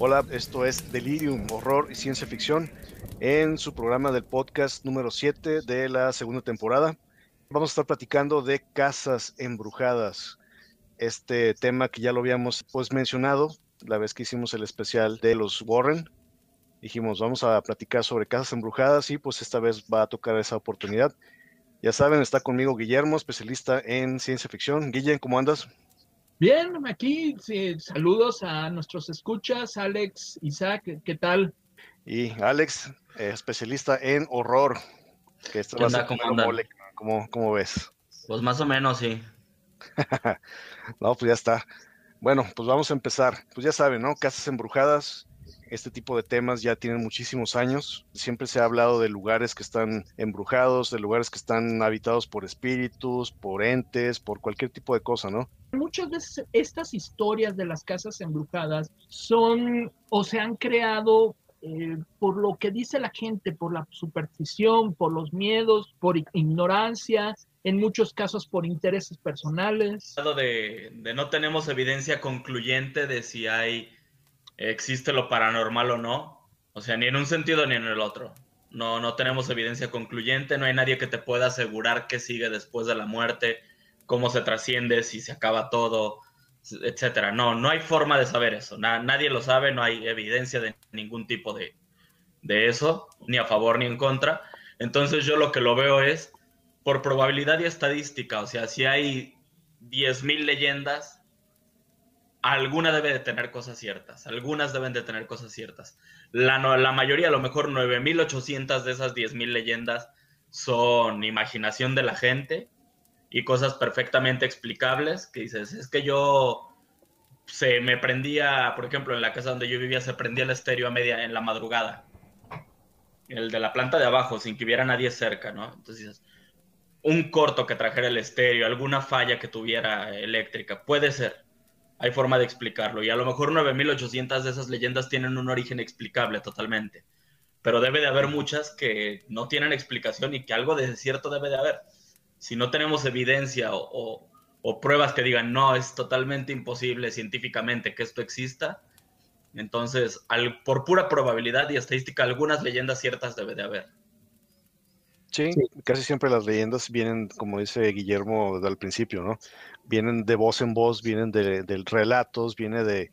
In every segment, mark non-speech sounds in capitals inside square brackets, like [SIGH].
Hola, esto es Delirium, Horror y Ciencia Ficción en su programa del podcast número 7 de la segunda temporada. Vamos a estar platicando de casas embrujadas, este tema que ya lo habíamos pues mencionado la vez que hicimos el especial de los Warren. Dijimos, vamos a platicar sobre casas embrujadas y pues esta vez va a tocar esa oportunidad. Ya saben, está conmigo Guillermo, especialista en ciencia ficción. Guillermo, ¿cómo andas? Bien, aquí saludos a nuestros escuchas, Alex, Isaac, ¿qué tal? Y Alex, eh, especialista en horror. Que esto va a ¿Cómo, ¿Cómo ves? Pues más o menos, sí. [LAUGHS] no, pues ya está. Bueno, pues vamos a empezar. Pues ya saben, ¿no? Casas embrujadas, este tipo de temas ya tienen muchísimos años. Siempre se ha hablado de lugares que están embrujados, de lugares que están habitados por espíritus, por entes, por cualquier tipo de cosa, ¿no? Muchas veces estas historias de las casas embrujadas son o se han creado eh, por lo que dice la gente, por la superstición, por los miedos, por ignorancia, en muchos casos por intereses personales. De, de no tenemos evidencia concluyente de si hay existe lo paranormal o no. O sea, ni en un sentido ni en el otro. No, no tenemos evidencia concluyente, no hay nadie que te pueda asegurar qué sigue después de la muerte, cómo se trasciende, si se acaba todo, etcétera. No, no hay forma de saber eso. nadie lo sabe, no hay evidencia de ningún tipo de, de eso, ni a favor ni en contra. Entonces yo lo que lo veo es por probabilidad y estadística. O sea, si hay 10.000 leyendas, alguna debe de tener cosas ciertas, algunas deben de tener cosas ciertas. La, mayoría, a lo mejor 9.800 de esas 10.000 leyendas son imaginación de la gente y cosas perfectamente explicables que dices, es que yo se me prendía, por ejemplo, en la casa donde yo vivía se prendía el estéreo a media en la madrugada. El de la planta de abajo, sin que hubiera nadie cerca, ¿no? Entonces, un corto que trajera el estéreo, alguna falla que tuviera eléctrica, puede ser hay forma de explicarlo. Y a lo mejor 9.800 de esas leyendas tienen un origen explicable totalmente. Pero debe de haber muchas que no tienen explicación y que algo de cierto debe de haber. Si no tenemos evidencia o, pruebas que digan, no, es totalmente imposible científicamente que esto exista, entonces, por pura probabilidad y estadística, algunas leyendas ciertas debe de haber. Sí, casi siempre las leyendas vienen, como dice Guillermo al principio, ¿no? Vienen de voz en voz, vienen de, relatos, viene de,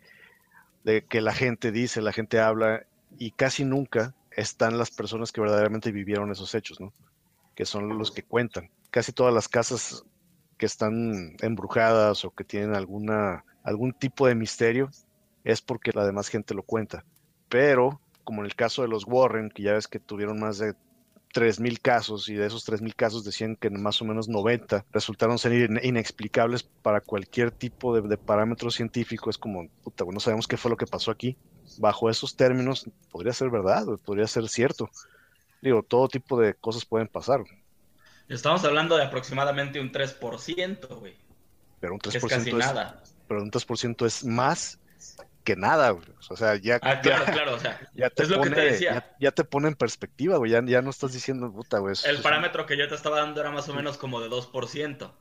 que la gente dice, la gente habla, y casi nunca están las personas que verdaderamente vivieron esos hechos, ¿no? Que son los que cuentan. Casi todas las casas que están embrujadas o que tienen alguna, algún tipo de misterio es porque la demás gente lo cuenta. Pero, como en el caso de los Warren, que ya ves que tuvieron más de 3.000 casos y de esos 3.000 casos decían que más o menos 90 resultaron ser inexplicables para cualquier tipo de, de parámetro científico. Es como, puta, no sabemos qué fue lo que pasó aquí. Bajo esos términos, podría ser verdad, podría ser cierto. Digo, todo tipo de cosas pueden pasar. Estamos hablando de aproximadamente un 3%, güey. Pero un 3% es, casi nada. Pero un 3% es más que nada, güey. O sea, ya. Ah, claro, claro, o sea, [LAUGHS] ya te es lo que te decía. Ya, te pone en perspectiva, güey. Ya, ya, no estás diciendo, puta, güey. El parámetro que yo te estaba dando era más o menos como de 2%.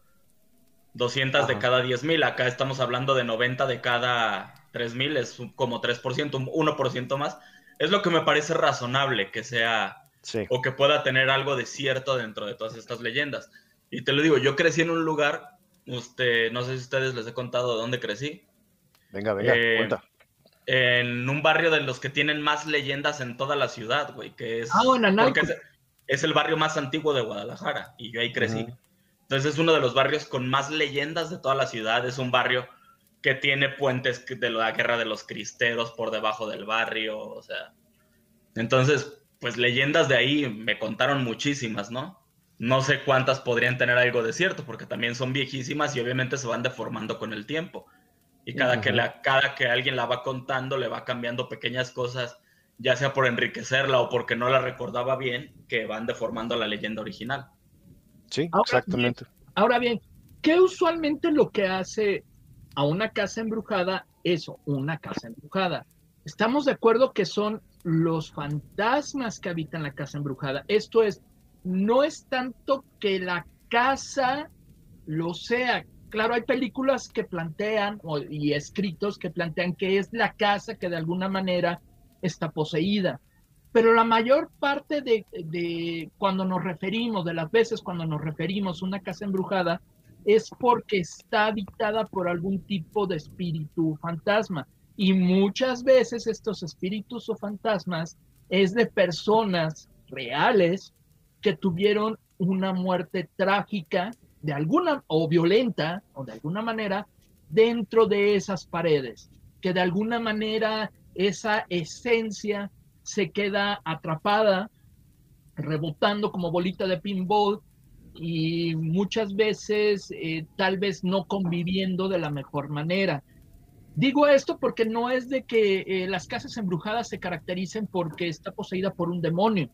200 de cada 10.000. Acá estamos hablando de 90 de cada 3.000. Es como 3%, un 1% más. Es lo que me parece razonable que sea. O que pueda tener algo de cierto dentro de todas estas leyendas. Y te lo digo, yo crecí en un lugar. Usted, no sé si ustedes les he contado de dónde crecí. Venga, venga, eh, cuenta en un barrio de los que tienen más leyendas en toda la ciudad, güey, que es... Ah, porque es, el barrio más antiguo de Guadalajara y yo ahí crecí. Entonces es uno de los barrios con más leyendas de toda la ciudad, es un barrio que tiene puentes de la guerra de los cristeros por debajo del barrio, o sea... Entonces, pues leyendas de ahí me contaron muchísimas, ¿no? No sé cuántas podrían tener algo de cierto, porque también son viejísimas y obviamente se van deformando con el tiempo. Y cada, que la, cada que alguien la va contando, le va cambiando pequeñas cosas, ya sea por enriquecerla o porque no la recordaba bien, que van deformando la leyenda original. Sí, exactamente. ahora bien, ¿qué usualmente lo que hace a una casa embrujada eso, una casa embrujada? Estamos de acuerdo que son los fantasmas que habitan la casa embrujada. Esto es, no es tanto que la casa lo sea, Claro, hay películas que plantean y escritos que plantean que es la casa que de alguna manera está poseída. Pero la mayor parte de, de cuando nos referimos, de las veces cuando nos referimos a una casa embrujada, es porque está habitada por algún tipo de espíritu fantasma. Y muchas veces estos espíritus o fantasmas es de personas reales que tuvieron una muerte trágica de alguna o violenta o de alguna manera dentro de esas paredes, que de alguna manera esa esencia se queda atrapada, rebotando como bolita de pinball y muchas veces eh, tal vez no conviviendo de la mejor manera. Digo esto porque no es de que eh, las casas embrujadas se caractericen porque está poseída por un demonio.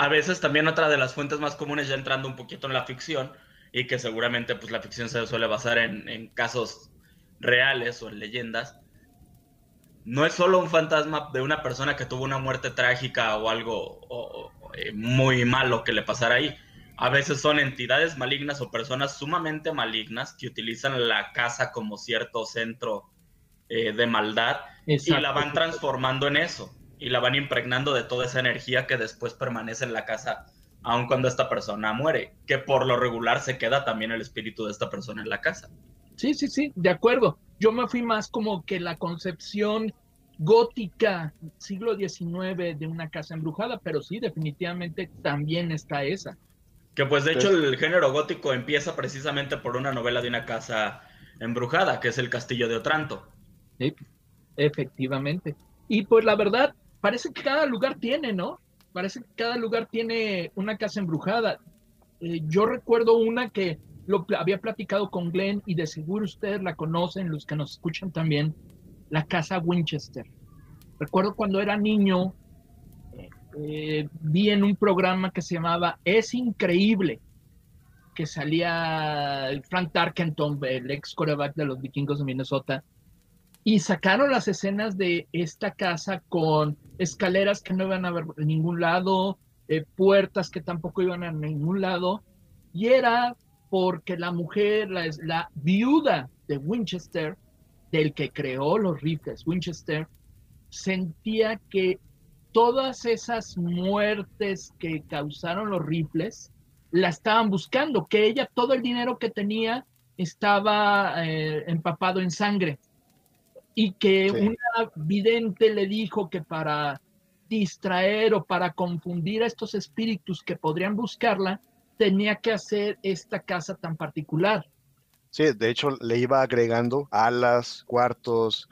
A veces también otra de las fuentes más comunes, ya entrando un poquito en la ficción, y que seguramente pues la ficción se suele basar en, casos reales o en leyendas, no es solo un fantasma de una persona que tuvo una muerte trágica o algo eh, muy malo que le pasara ahí, a veces son entidades malignas o personas sumamente malignas que utilizan la casa como cierto centro eh, de maldad y la van transformando en eso y la van impregnando de toda esa energía que después permanece en la casa aun cuando esta persona muere, que por lo regular se queda también el espíritu de esta persona en la casa. Sí, sí, sí, de acuerdo. Yo me fui más como que la concepción gótica siglo XIX de una casa embrujada, pero sí, definitivamente también está esa. Que pues de hecho el género gótico empieza precisamente por una novela de una casa embrujada, que es El Castillo de Otranto. Sí, efectivamente. Y pues la verdad, parece que cada lugar tiene, ¿no? Parece que cada lugar tiene una casa embrujada. Eh, yo recuerdo una que lo había platicado con Glenn y de seguro ustedes la conocen, los que nos escuchan también, la casa Winchester. Recuerdo cuando era niño, eh, vi en un programa que se llamaba Es Increíble, que salía Frank Tarkenton, el ex coreback de los vikingos de Minnesota, y sacaron las escenas de esta casa con escaleras que no iban a ver en ningún lado, eh, puertas que tampoco iban a ningún lado, y era porque la mujer, la, la viuda de Winchester, del que creó los rifles Winchester, sentía que todas esas muertes que causaron los rifles la estaban buscando, que ella todo el dinero que tenía estaba eh, empapado en sangre y que una vidente le dijo que para distraer o para confundir a estos espíritus que podrían buscarla, tenía que hacer esta casa tan particular. Sí, de hecho le iba agregando alas, cuartos,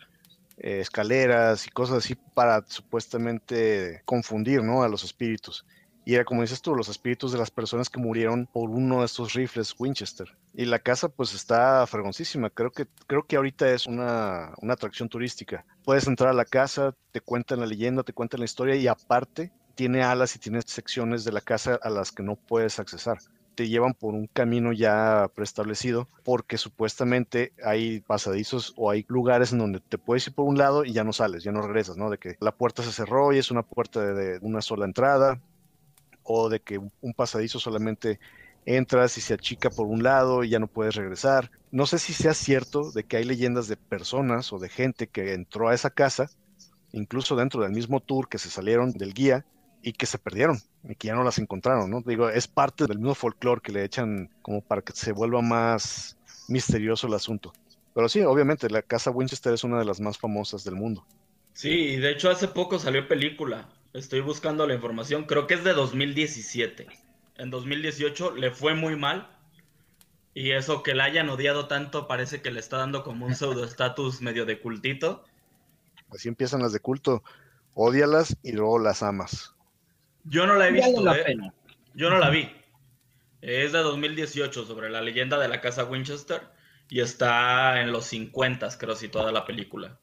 eh, escaleras y cosas así para supuestamente confundir ¿no? a los espíritus. Y era como dices tú, los espíritus de las personas que murieron por uno de estos rifles Winchester. Y la casa pues está fregoncísima. Creo que, creo que ahorita es una, una atracción turística. Puedes entrar a la casa, te cuentan la leyenda, te cuentan la historia y aparte tiene alas y tiene secciones de la casa a las que no puedes accesar te llevan por un camino ya preestablecido, porque supuestamente hay pasadizos o hay lugares en donde te puedes ir por un lado y ya no sales, ya no regresas, ¿no? De que la puerta se cerró y es una puerta de, una sola entrada, o de que un pasadizo solamente entras y se achica por un lado y ya no puedes regresar. No sé si sea cierto de que hay leyendas de personas o de gente que entró a esa casa, incluso dentro del mismo tour que se salieron del guía y que se perdieron y que ya no las encontraron, ¿no? Digo, es parte del mismo folclore que le echan como para que se vuelva más misterioso el asunto. Pero sí, obviamente, la casa Winchester es una de las más famosas del mundo. Sí, de hecho hace poco salió película. Estoy buscando la información, creo que es de 2017. En 2018 le fue muy mal. Y eso que la hayan odiado tanto parece que le está dando como un pseudo estatus [LAUGHS] medio de cultito. Así empiezan las de culto. Odialas y luego las amas. Yo no la he visto. ¿eh? Yo no la vi. Es de 2018 sobre la leyenda de la casa Winchester y está en los 50, creo, si toda la película.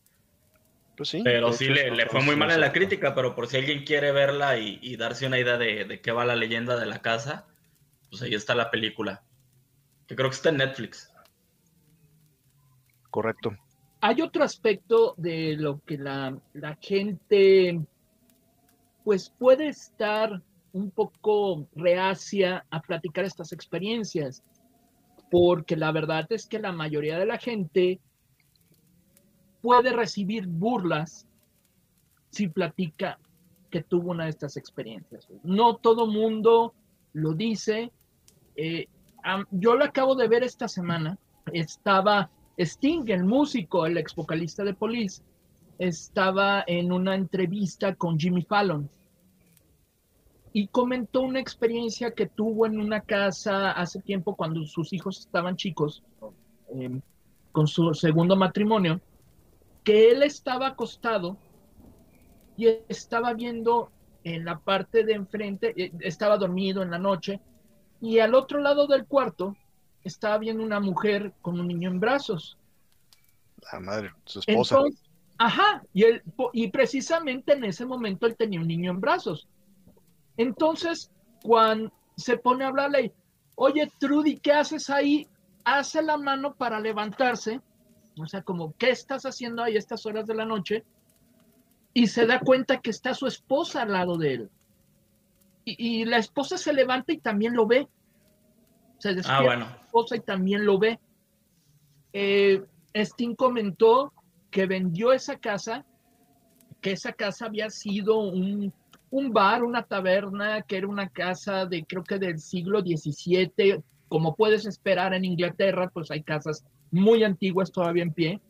Pues sí, pero sí le, fue muy mal en la crítica, pero por si alguien quiere verla y, darse una idea de, qué va la leyenda de la casa, pues ahí está la película. Que creo que está en Netflix. Correcto. Hay otro aspecto de lo que la, la gente pues puede estar un poco reacia a platicar estas experiencias. porque la verdad es que la mayoría de la gente puede recibir burlas si platica que tuvo una de estas experiencias. No todo mundo lo dice. Eh, yo lo acabo de ver esta semana. Estaba Sting, el músico, el ex vocalista de Police, estaba en una entrevista con Jimmy Fallon y comentó una experiencia que tuvo en una casa hace tiempo cuando sus hijos estaban chicos, em, con su segundo matrimonio, que él estaba acostado y estaba viendo en la parte de enfrente, eh, estaba dormido en la noche, y al otro lado del cuarto estaba viendo una mujer con un niño en brazos. La madre, su esposa. ajá, y, él, y precisamente en ese momento él tenía un niño en brazos. Entonces, cuando se pone a hablarle, oye, Trudy, ¿qué haces ahí? Hace la mano para levantarse, o sea, como, ¿qué estás haciendo ahí a estas horas de la noche? Y se da cuenta que está su esposa al lado de él. Y, la esposa se levanta y también lo ve. Se despierta ah, bueno. la esposa y también lo ve. Eh, Sting comentó que vendió esa casa, que esa casa había sido un, un bar, una taberna, que era una casa de creo que del siglo XVII, como puedes esperar en Inglaterra, pues hay casas muy antiguas todavía en pie.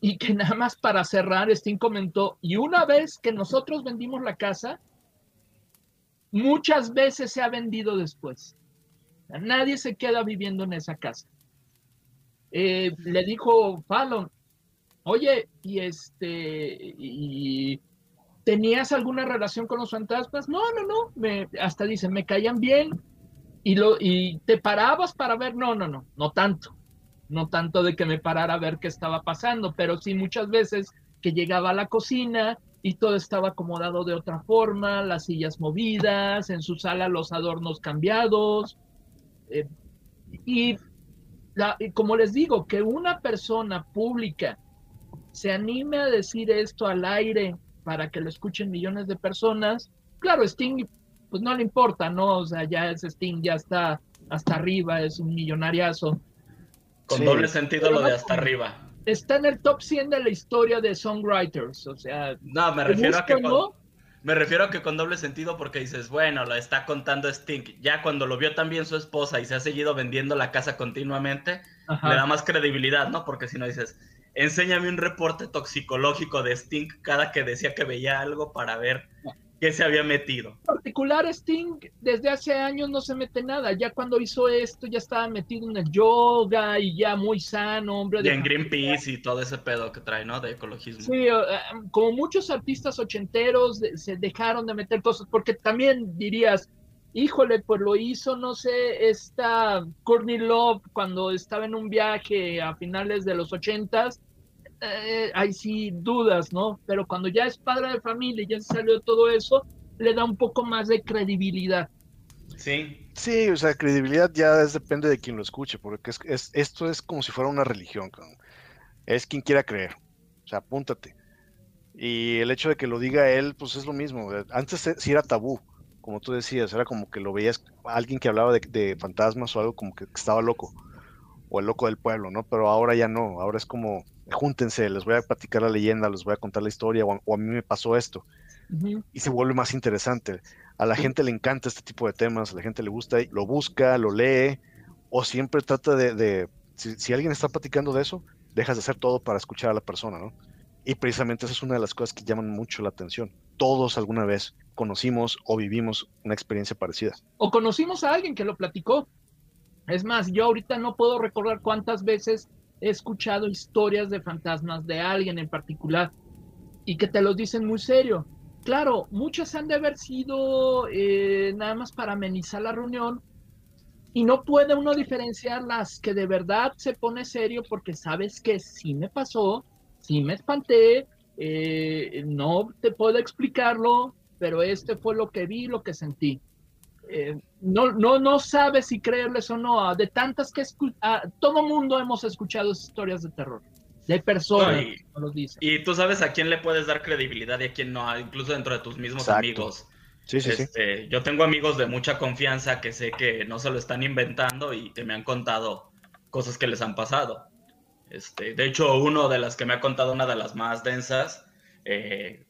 Y que nada más para cerrar, Sting comentó, y una vez que nosotros vendimos la casa, muchas veces se ha vendido después. Nadie se queda viviendo en esa casa. Eh, le dijo Fallon, oye, y este, y ¿tenías alguna relación con los fantasmas? No, no, no, me, hasta dicen, me caían bien y, lo, y te parabas para ver, no, no, no, no tanto, no tanto de que me parara a ver qué estaba pasando, pero sí muchas veces que llegaba a la cocina y todo estaba acomodado de otra forma, las sillas movidas, en su sala los adornos cambiados. Eh, y, y como les digo, que una persona pública se anime a decir esto al aire para que lo escuchen millones de personas. Claro, Sting, pues no le importa, ¿no? O sea, ya ese Sting ya está hasta arriba, es un millonariazo. Con doble sentido lo de hasta arriba. Está en el top 100 de la historia de songwriters, o sea... No, me refiero a que... Con, me refiero a que con doble sentido porque dices, bueno, lo está contando Sting. Ya cuando lo vio también su esposa y se ha seguido vendiendo la casa continuamente, le da más credibilidad, ¿no? Porque si no dices, enséñame un reporte toxicológico de Sting cada que decía que veía algo para ver qué se había metido. En particular, Sting desde hace años no se mete nada. Ya cuando hizo esto, ya estaba metido en el yoga y ya muy sano, hombre. Y en Greenpeace y todo ese pedo que trae, ¿no? De ecologismo. Sí, eh, como muchos artistas ochenteros se dejaron de meter cosas, porque también dirías, híjole, pues lo hizo, no sé, esta Courtney Love cuando estaba en un viaje a finales de los ochentas, eh, hay sí dudas, ¿no? Pero cuando ya es padre de familia y ya salió todo eso, le da un poco más de credibilidad. Sí. Sí, o sea, credibilidad ya es, depende de quien lo escuche, porque es, esto es como si fuera una religión, es quien quiera creer, o sea, apúntate. Y el hecho de que lo diga él, pues es lo mismo. Antes sí era tabú, como tú decías, era como que lo veías alguien que hablaba de, fantasmas o algo como que estaba loco, o el loco del pueblo, ¿no? Pero ahora ya no, ahora es como, júntense, les voy a platicar la leyenda, les voy a contar la historia, o, a mí me pasó esto. Y se vuelve más interesante. A la gente le encanta este tipo de temas, a la gente le gusta, lo busca, lo lee, o siempre trata de, si, si, alguien está platicando de eso, dejas de hacer todo para escuchar a la persona, ¿no? Y precisamente esa es una de las cosas que llaman mucho la atención. Todos alguna vez conocimos o vivimos una experiencia parecida. O conocimos a alguien que lo platicó. Es más, yo ahorita no puedo recordar cuántas veces he escuchado historias de fantasmas de alguien en particular y que te los dicen muy serio. Claro, muchas han de haber sido eh, nada más para amenizar la reunión y no puede uno diferenciar las que de verdad se pone serio porque sabes que sí me pasó, sí me espanté, eh, no te puedo explicarlo, pero este fue lo que vi, lo que sentí. Eh, no, no, no sabes si creerles o no, ah, de tantas que ah, todo mundo hemos escuchado historias de terror, de personas y, Y tú sabes a quién le puedes dar credibilidad y a quién no, incluso dentro de tus mismos amigos. Sí, sí, este, sí. Yo tengo amigos de mucha confianza que sé que no se lo están inventando y que me han contado cosas que les han pasado. Este, de hecho, uno de las que me ha contado, una de las más densas, eh,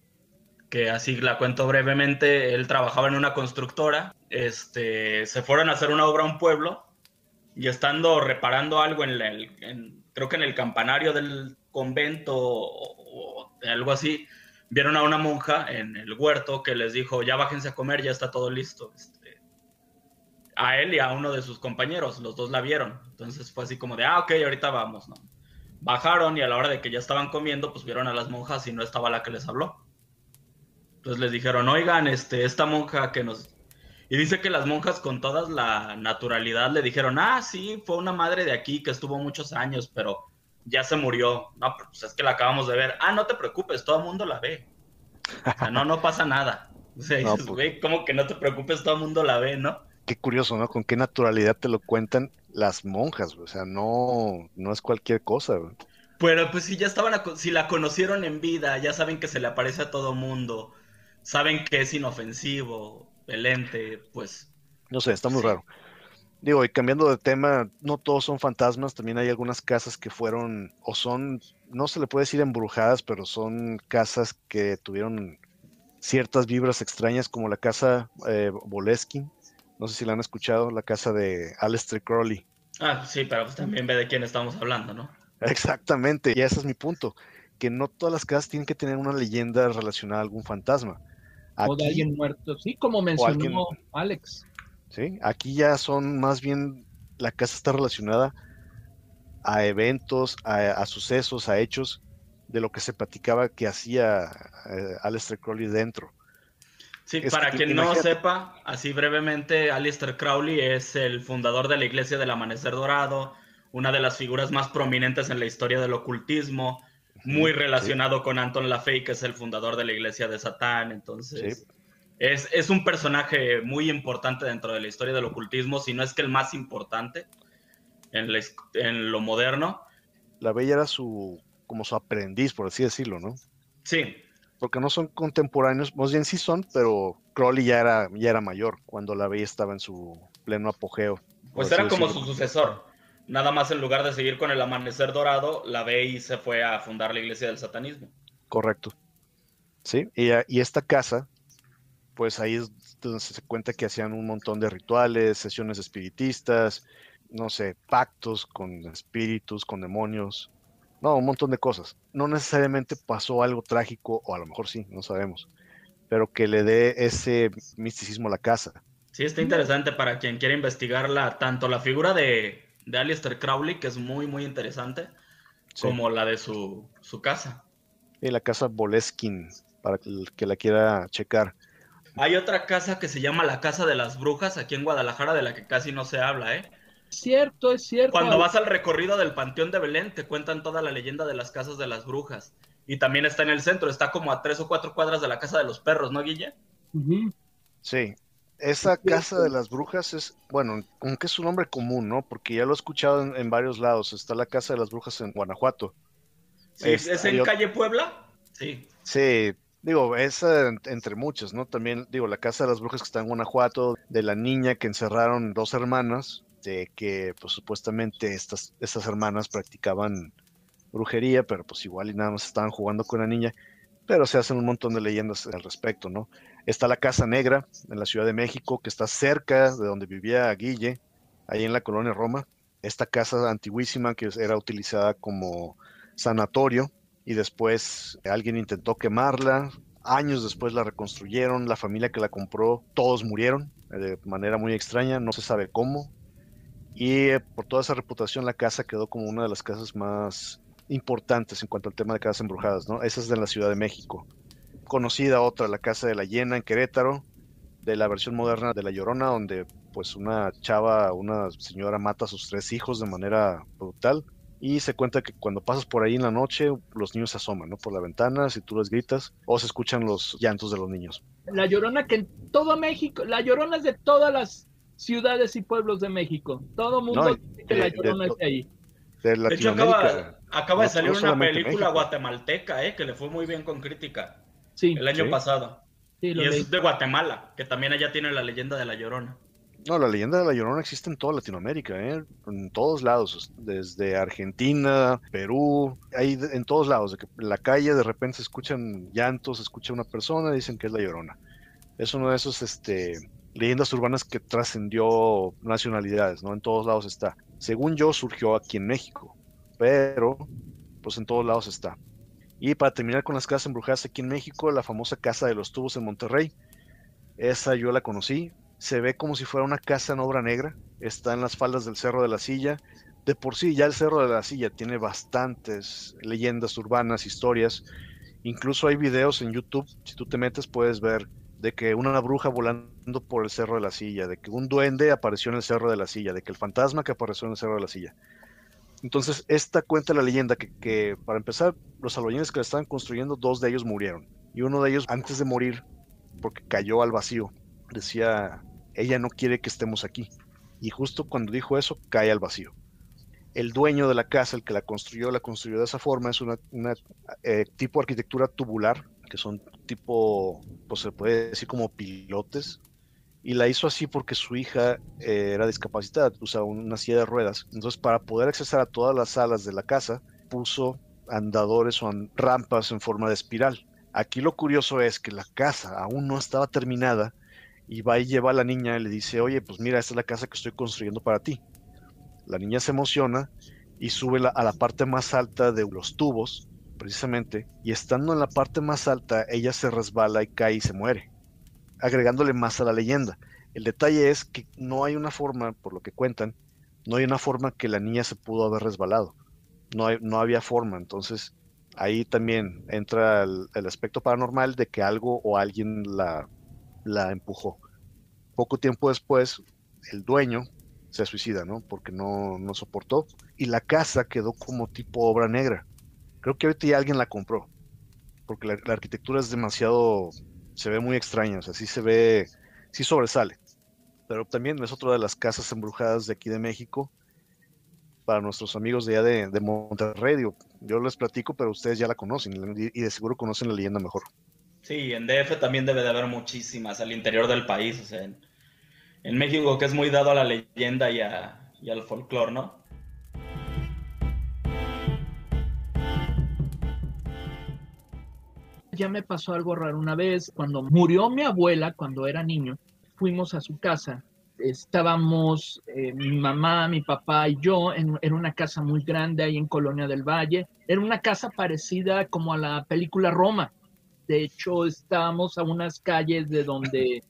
que así la cuento brevemente, él trabajaba en una constructora, este, se fueron a hacer una obra a un pueblo y estando reparando algo en, el, en creo que en el campanario del convento o, o algo así, vieron a una monja en el huerto que les dijo, ya bájense a comer, ya está todo listo. Este, a él y a uno de sus compañeros, los dos la vieron. Entonces fue así como de, ah, ok, ahorita vamos, ¿no? Bajaron y a la hora de que ya estaban comiendo, pues vieron a las monjas y no estaba la que les habló. Entonces les dijeron, oigan, este, esta monja que nos... Y dice que las monjas con toda la naturalidad le dijeron, ah, sí, fue una madre de aquí que estuvo muchos años, pero ya se murió. No, pues es que la acabamos de ver. Ah, no te preocupes, todo el mundo la ve. O sea, no, no pasa nada. O sea, [LAUGHS] No, dices, pues. güey, ¿cómo que no te preocupes? Todo el mundo la ve, ¿no? Qué curioso, ¿no? Con qué naturalidad te lo cuentan las monjas, güey. O sea, no, no es cualquier cosa, güey. Pero pues si ya estaban, a- si la conocieron en vida, ya saben que se le aparece a todo mundo, saben que es inofensivo, el ente, pues No sé, está muy Sí. raro. Digo, y cambiando de tema, no todos son fantasmas, también hay algunas casas que fueron, o son, no se le puede decir embrujadas, pero son casas que tuvieron ciertas vibras extrañas, como la casa eh, Boleskin, no sé si la han escuchado, la casa de Aleister Crowley. Ah, sí, pero pues también ve de quién estamos hablando, ¿no? Exactamente, y ese es mi punto, que no todas las casas tienen que tener una leyenda relacionada a algún fantasma. O de Aquí- alguien muerto, sí, como mencionó alguien- Alex. ¿sí? Aquí ya son más bien, la casa está relacionada a eventos, a, a sucesos, a hechos de lo que se platicaba que hacía eh, Aleister Crowley dentro. Sí, Es para que quien no sepa, así brevemente, Aleister Crowley es el fundador de la Iglesia del Amanecer Dorado, una de las figuras más prominentes en la historia del ocultismo, muy relacionado con Anton LaFey, que es el fundador de la Iglesia de Satán, entonces... Sí. Es, es un personaje muy importante dentro de la historia del ocultismo, si no es que el más importante en, la en lo moderno. La Bella era su, como su aprendiz, por así decirlo, ¿no? Sí, Porque no son contemporáneos, más bien sí son, pero Crowley ya era, ya era mayor cuando la Bella estaba en su pleno apogeo. pues era como su sucesor. Nada más en lugar de seguir con el amanecer dorado, la ve y se fue a fundar la iglesia del satanismo. Correcto. Sí, y esta casa, pues ahí es donde se cuenta que hacían un montón de rituales, sesiones espiritistas, no sé, pactos con espíritus, con demonios, no, un montón de cosas. No necesariamente pasó algo trágico, o a lo mejor sí, no sabemos, pero que le dé ese misticismo a la casa. Sí, está interesante para quien quiera investigarla, tanto la figura de, de Aleister Crowley, que es muy, muy interesante, Sí. como la de su, su casa. Y la casa Boleskin, para el que la quiera checar. Hay otra casa que se llama la Casa de las Brujas, aquí en Guadalajara, de la que casi no se habla, ¿eh? Cierto, es cierto. Cuando vas al recorrido del Panteón de Belén, te cuentan toda la leyenda de las casas de las brujas. Y también está en el centro, está como a tres o cuatro cuadras de la Casa de los Perros, ¿no, Guille? Sí, esa casa de las brujas es, bueno, como que es un nombre común, ¿no? Porque ya lo he escuchado en, en varios lados. Está la casa de las brujas en Guanajuato. Sí, ¿Es en yo- calle Puebla? Sí. Sí, digo, esa en- entre muchas, ¿no? También, digo, la casa de las brujas que está en Guanajuato, de la niña que encerraron dos hermanas, de que, pues supuestamente estas, estas hermanas practicaban brujería, pero pues igual y nada más estaban jugando con la niña. Pero se hacen un montón de leyendas al respecto, ¿no? Está la Casa Negra en la Ciudad de México, que está cerca de donde vivía Guille, ahí en la colonia Roma. Esta casa antiguísima que era utilizada como sanatorio y después alguien intentó quemarla. Años después la reconstruyeron, la familia que la compró, todos murieron de manera muy extraña, no se sabe cómo. Y eh, por toda esa reputación la casa quedó como una de las casas más importantes en cuanto al tema de casas embrujadas, ¿no? Esa es de la Ciudad de México. Conocida otra, la Casa de la Hiena en Querétaro, de la versión moderna de La Llorona, donde pues una chava, una señora mata a sus tres hijos de manera brutal. Y se cuenta que cuando pasas por ahí en la noche, los niños se asoman, ¿no? Por la ventana, si tú les gritas, o se escuchan los llantos de los niños. La Llorona que en todo México, la Llorona es de todas las ciudades y pueblos de México. Todo mundo No, dice que la de- Llorona de ahí. De De hecho, acaba, acaba de salir no una película guatemalteca, ¿eh? Que le fue muy bien con crítica Sí, el año Sí. pasado. y es de Guatemala, que también allá tiene la leyenda de la Llorona. No, la leyenda de la Llorona existe en toda Latinoamérica, ¿eh? en todos lados, desde Argentina, Perú, hay en todos lados. De que en la calle de repente se escuchan llantos, se escucha una persona, dicen que es la Llorona. Es uno de esos este, leyendas urbanas que trascendió nacionalidades, ¿no? En todos lados está. Según yo, surgió aquí en México, pero pues en todos lados está. Y para terminar con las casas embrujadas aquí en México, la famosa Casa de los Tubos en Monterrey. Esa yo la conocí. Se ve como si fuera una casa en obra negra. Está en las faldas del Cerro de la Silla. De por sí, ya el Cerro de la Silla tiene bastantes leyendas urbanas, historias. Incluso hay videos en YouTube. Si tú te metes, puedes ver de que una bruja volando por el Cerro de la Silla, de que un duende apareció en el Cerro de la Silla, de que el fantasma que apareció en el Cerro de la Silla. Entonces, esta cuenta la leyenda que, para empezar, los albañiles que la estaban construyendo, dos de ellos murieron. Y uno de ellos, antes de morir, porque cayó al vacío, decía, ella no quiere que estemos aquí. Y justo cuando dijo eso, cae al vacío. El dueño de la casa, el que la construyó, la construyó de esa forma, es una, eh, tipo de arquitectura tubular, que son tipo, pues se puede decir como pilotes, y la hizo así porque su hija eh, era discapacitada, usaba una silla de ruedas. Entonces, para poder acceder a todas las salas de la casa, puso andadores o rampas en forma de espiral. Aquí lo curioso es que la casa aún no estaba terminada y va y lleva a la niña y le dice, oye, pues mira, esta es la casa que estoy construyendo para ti. La niña se emociona y sube a la parte más alta de los tubos, precisamente, y estando en la parte más alta, ella se resbala y cae y se muere agregándole más a la leyenda. El detalle es que no hay una forma, por lo que cuentan, no hay una forma que la niña se pudo haber resbalado. No, no había forma. Entonces, ahí también entra el, aspecto paranormal de que algo o alguien la, la empujó. Poco tiempo después, el dueño se suicida, ¿no? Porque no, no soportó. Y la casa quedó como tipo obra negra. Creo que ahorita ya alguien la compró. Porque la arquitectura es demasiado se ve muy extraño, o sea, sí se ve, sí sobresale. Pero también es otra de las casas embrujadas de aquí de México. Para nuestros amigos de allá de, Monterrey, yo les platico, pero ustedes ya la conocen y de seguro conocen la leyenda mejor. Sí, en DF también debe de haber muchísimas al interior del país, o sea, en, México que es muy dado a la leyenda y, y al folclore, ¿no? Ya me pasó algo raro una vez, cuando murió mi abuela, cuando era niño, fuimos a su casa. Estábamos eh, mi mamá, mi papá y yo en, una casa muy grande ahí en Colonia del Valle. Era una casa parecida como a la película Roma. De hecho, estábamos a unas calles de donde,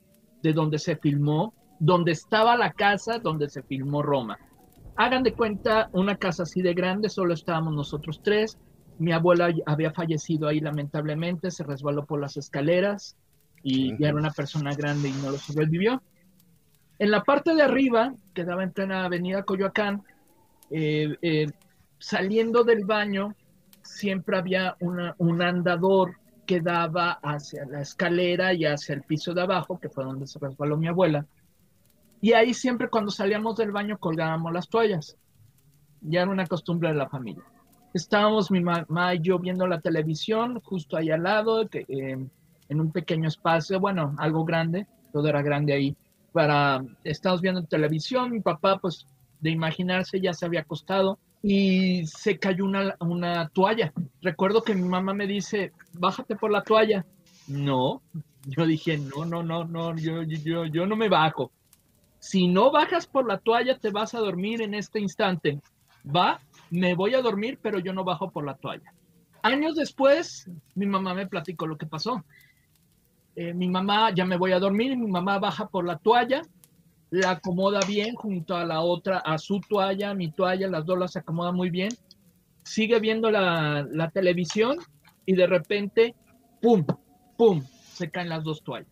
de donde se filmó, donde estaba la casa donde se filmó Roma. Hagan de cuenta, una casa así de grande, solo estábamos nosotros tres mi abuela había fallecido ahí lamentablemente, se resbaló por las escaleras y ya era una persona grande y no lo sobrevivió. En la parte de arriba, que daba en plena avenida Coyoacán, eh, eh, saliendo del baño, siempre había un andador que daba hacia la escalera y hacia el piso de abajo, que fue donde se resbaló mi abuela. Y ahí siempre cuando salíamos del baño colgábamos las toallas. Ya era una costumbre de la familia. Estábamos mi mamá y yo viendo la televisión justo ahí al lado, em, en un pequeño espacio, bueno, algo grande, todo era grande ahí. Para, estábamos viendo televisión, mi papá, pues de imaginarse, ya se había acostado y se cayó una, una toalla. Recuerdo que mi mamá me dice, bájate por la toalla. No, yo dije, no, no, no, no, yo, yo, yo no me bajo. Si no bajas por la toalla, te vas a dormir en este instante. Va me voy a dormir, pero yo no bajo por la toalla. Años después, mi mamá me platicó lo que pasó. Eh, mi mamá, ya me voy a dormir, mi mamá baja por la toalla, la acomoda bien junto a la otra, a su toalla, mi toalla, las dos las acomoda muy bien, sigue viendo la, la televisión y de repente, ¡pum! ¡pum! se caen las dos toallas.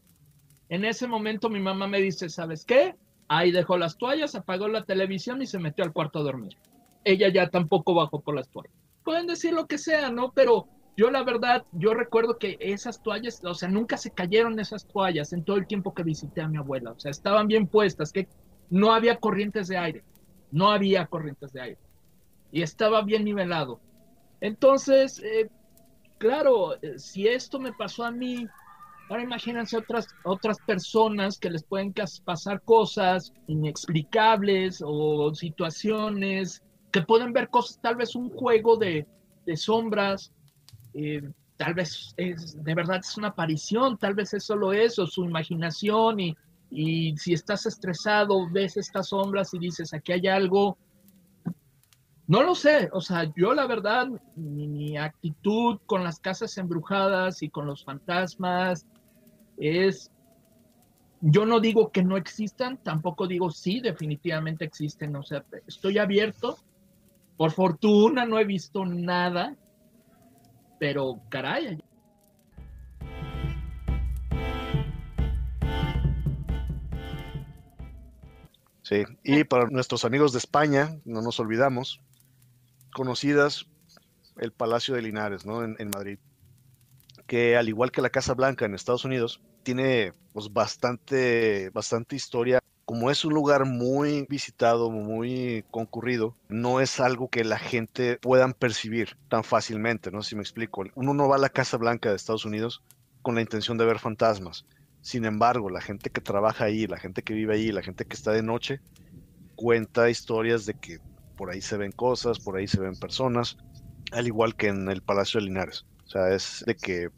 En ese momento mi mamá me dice, ¿sabes qué? Ahí dejó las toallas, apagó la televisión y se metió al cuarto a dormir ella ya tampoco bajó por las toallas. Pueden decir lo que sea, ¿no? Pero yo la verdad, yo recuerdo que esas toallas, o sea, nunca se cayeron esas toallas en todo el tiempo que visité a mi abuela. O sea, estaban bien puestas, que no había corrientes de aire, no había corrientes de aire. Y estaba bien nivelado. Entonces, eh, claro, eh, si esto me pasó a mí, Ahora imagínense otras, otras personas que les pueden pasar cosas inexplicables o situaciones que pueden ver cosas, tal vez un juego de, de sombras, eh, tal vez es, de verdad es una aparición, tal vez es solo eso, su imaginación y, y si estás estresado, ves estas sombras y dices, aquí hay algo, no lo sé, o sea, yo la verdad, mi, actitud con las casas embrujadas y con los fantasmas es, yo no digo que no existan, tampoco digo sí, definitivamente existen, o sea, estoy abierto. Por fortuna no he visto nada, pero caray. Sí, y para nuestros amigos de España, no nos olvidamos, conocidas el Palacio de Linares, ¿no? En, Madrid, que al igual que la Casa Blanca en Estados Unidos, tiene pues, bastante, bastante historia. Como es un lugar muy visitado, muy concurrido, no es algo que la gente puedan percibir tan fácilmente, ¿no? Si me explico. Uno no va a la Casa Blanca de Estados Unidos con la intención de ver fantasmas. Sin embargo, la gente que trabaja ahí, la gente que vive ahí, la gente que está de noche, cuenta historias de que por ahí se ven cosas, por ahí se ven personas, al igual que en el Palacio de Linares. O sea, es de que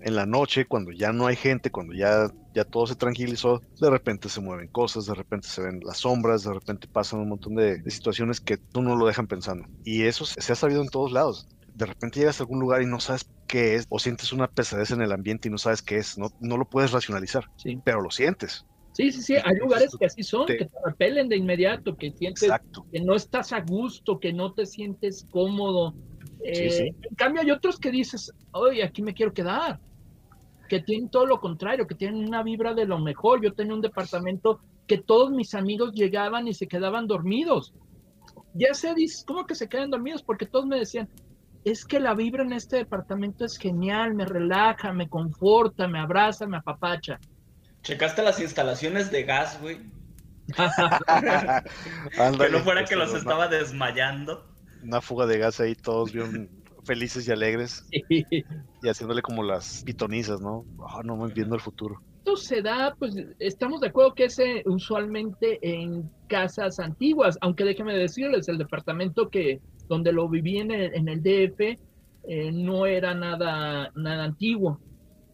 en la noche, cuando ya no hay gente, cuando ya, ya todo se tranquilizó, de repente se mueven cosas, de repente se ven las sombras, de repente pasan un montón de, situaciones que tú no lo dejan pensando. Y eso se ha sabido en todos lados. De repente llegas a algún lugar y no sabes qué es, o sientes una pesadez en el ambiente y no sabes qué es, no, no lo puedes racionalizar, pero lo sientes. Sí, sí, sí, hay lugares que así son, que te repelen de inmediato, que sientes que no estás a gusto, que no te sientes cómodo. Eh, en cambio hay otros que dices, oye, aquí me quiero quedar, que tienen todo lo contrario, que tienen una vibra de lo mejor. Yo tenía un departamento que todos mis amigos llegaban y se quedaban dormidos. Ya sé, ¿cómo que se quedan dormidos? Porque todos me decían, es que la vibra en este departamento es genial, me relaja, me conforta, me abraza, me apapacha. ¿Checaste las instalaciones de gas, güey? [LAUGHS] que no fuera que los estaba desmayando. Una fuga de gas ahí, todos bien felices y alegres. [LAUGHS] Y haciéndole como las pitonizas, ¿no? Oh, no me viendo el futuro. Esto se da, pues estamos de acuerdo que es eh, usualmente en casas antiguas, aunque déjeme decirles, el departamento que donde lo viví en el, DF eh, no era nada, nada antiguo.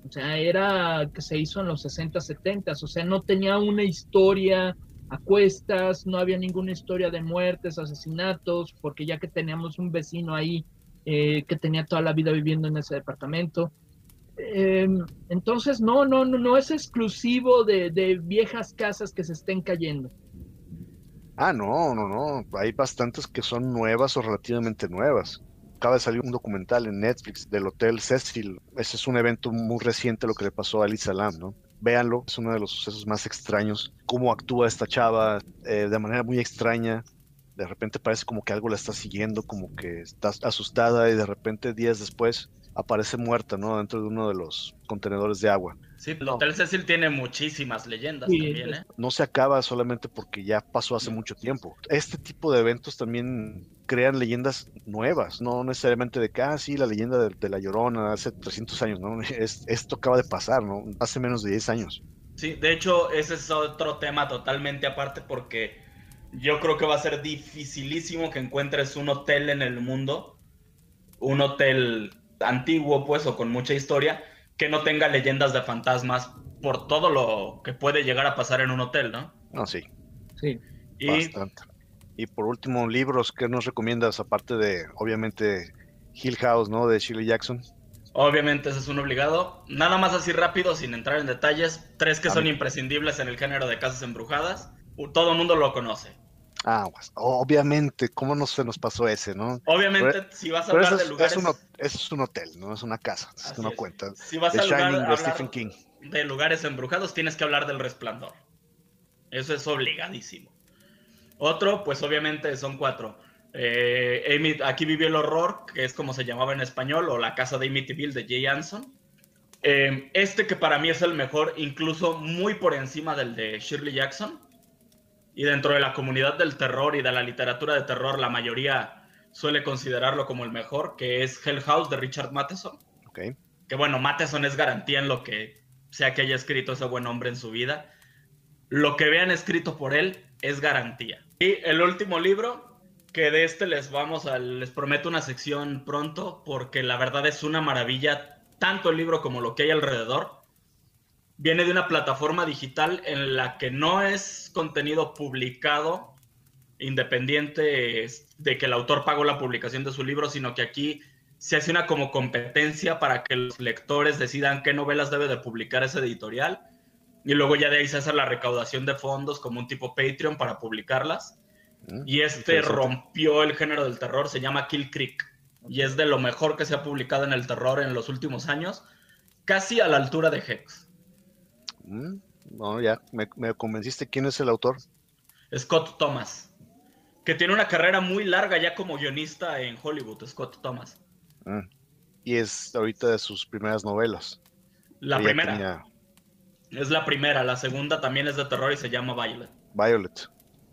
O sea, era que se hizo en los 60, 70, o sea, no tenía una historia a cuestas, no había ninguna historia de muertes, asesinatos, porque ya que teníamos un vecino ahí eh, que tenía toda la vida viviendo en ese departamento. Em, entonces, no, no, no, no es exclusivo de, viejas casas que se estén cayendo. Ah, no, no, no. Hay bastantes que son nuevas o relativamente nuevas acaba de salir un documental en Netflix del Hotel Cecil. Ese es un evento muy reciente lo que le pasó a Elisa Lam, ¿no? Véanlo, es uno de los sucesos más extraños. Cómo actúa esta chava eh, de manera muy extraña. De repente parece como que algo la está siguiendo, como que está asustada y de repente días después aparece muerta, ¿no? Dentro de uno de los contenedores de agua. Sí, el Hotel Cecil tiene muchísimas leyendas también, ¿eh? No se acaba solamente porque ya pasó hace mucho tiempo. Este tipo de eventos también crean leyendas nuevas, no necesariamente de que, ah, sí, la leyenda de, La Llorona hace 300 años, ¿no? [LAUGHS] esto acaba de pasar, ¿no? Hace menos de 10 años. Sí, de hecho, ese es otro tema totalmente aparte porque yo creo que va a ser dificilísimo que encuentres un hotel en el mundo, un hotel antiguo, pues, o con mucha historia, que no tenga leyendas de fantasmas por todo lo que puede llegar a pasar en un hotel, ¿no? No, sí. Sí. Y Bastante. Y por último, libros, ¿qué nos recomiendas aparte de, obviamente, Hill House, ¿no? De Shirley Jackson. Obviamente ese es un obligado. Nada más así rápido, sin entrar en detalles. Tres que son imprescindibles en el género de casas embrujadas. Todo el mundo lo conoce. Ah, obviamente, ¿cómo no se nos pasó ese, no? Obviamente, si vas a hablar de lugares... Es un, hotel, no es una casa, es una cuenta. Si vas a hablar de Stephen King. de lugares embrujados, tienes que hablar del resplandor. Eso es obligadísimo. Otro, pues obviamente son cuatro. Eh, aquí vivió el horror, que es como se llamaba en español, o La casa de Amityville de Jay Anson. Eh, este que para mí es el mejor, incluso muy por encima del de Shirley Jackson. Y dentro de la comunidad del terror y de la literatura de terror, la mayoría suele considerarlo como el mejor, que es Hell House de Richard Matheson. Okay. Que bueno, Matheson es garantía en lo que sea que haya escrito ese buen hombre en su vida, lo que vean escrito por él es garantía. Y el último libro, que de este les vamos a, les prometo una sección pronto, porque la verdad es una maravilla, tanto el libro como lo que hay alrededor. Viene de una plataforma digital en la que no es contenido publicado independiente de que el autor pagó la publicación de su libro, sino que aquí se hace una como competencia para que los lectores decidan qué novelas debe de publicar ese editorial y luego ya de ahí se hace la recaudación de fondos como un tipo Patreon para publicarlas. Mm, y este rompió el género del terror, se llama Kill Creek y es de lo mejor que se ha publicado en el terror en los últimos años, casi a la altura de Hex. Mm, no, ya, me, me convenciste. ¿Quién es el autor? Scott Thomas que tiene una carrera muy larga ya como guionista en Hollywood, Scott Thomas. Mm. Y es ahorita de sus primeras novelas. La primera. Es la primera, la segunda también es de terror y se llama Violet. Violet.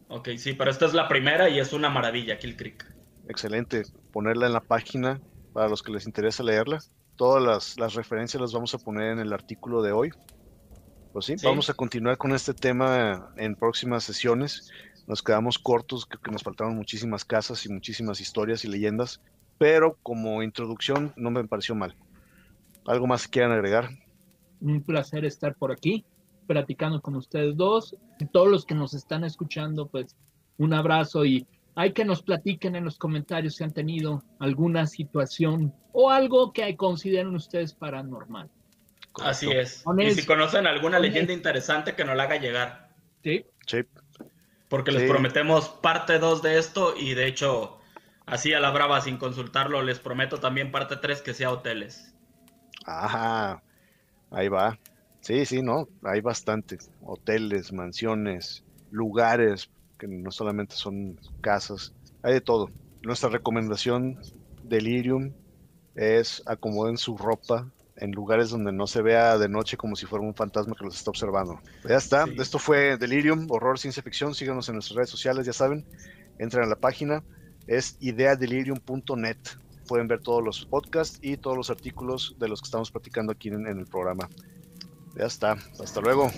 Ok, sí, pero esta es la primera y es una maravilla, Kill Creek. Excelente. Ponerla en la página para los que les interesa leerla. Todas las, las referencias las vamos a poner en el artículo de hoy. Pues sí, vamos a continuar con este tema en próximas sesiones. Nos quedamos cortos, creo que nos faltaron muchísimas casas y muchísimas historias y leyendas, pero como introducción no me pareció mal. ¿Algo más que quieran agregar? Un placer estar por aquí, platicando con ustedes dos. Todos los que nos están escuchando, pues un abrazo y hay que nos platiquen en los comentarios si han tenido alguna situación o algo que consideren ustedes paranormal. Así es. y si conocen alguna leyenda interesante, que nos la haga llegar. Sí. Sí. Porque les prometemos parte 2 de esto y de hecho, así a la brava, sin consultarlo, les prometo también parte 3 que sea hoteles. Ajá, ahí va. Sí, sí, no, hay bastante. Hoteles, mansiones, lugares, que no solamente son casas, hay de todo. Nuestra recomendación Delirium es acomoden su ropa en lugares donde no se vea de noche como si fuera un fantasma que los está observando. Ya está, esto fue Delirium, horror, ciencia ficción, síganos en nuestras redes sociales, ya saben, entren a la página, es ideadelirium.net, pueden ver todos los podcasts y todos los artículos de los que estamos platicando aquí en, en el programa. Ya está, hasta luego.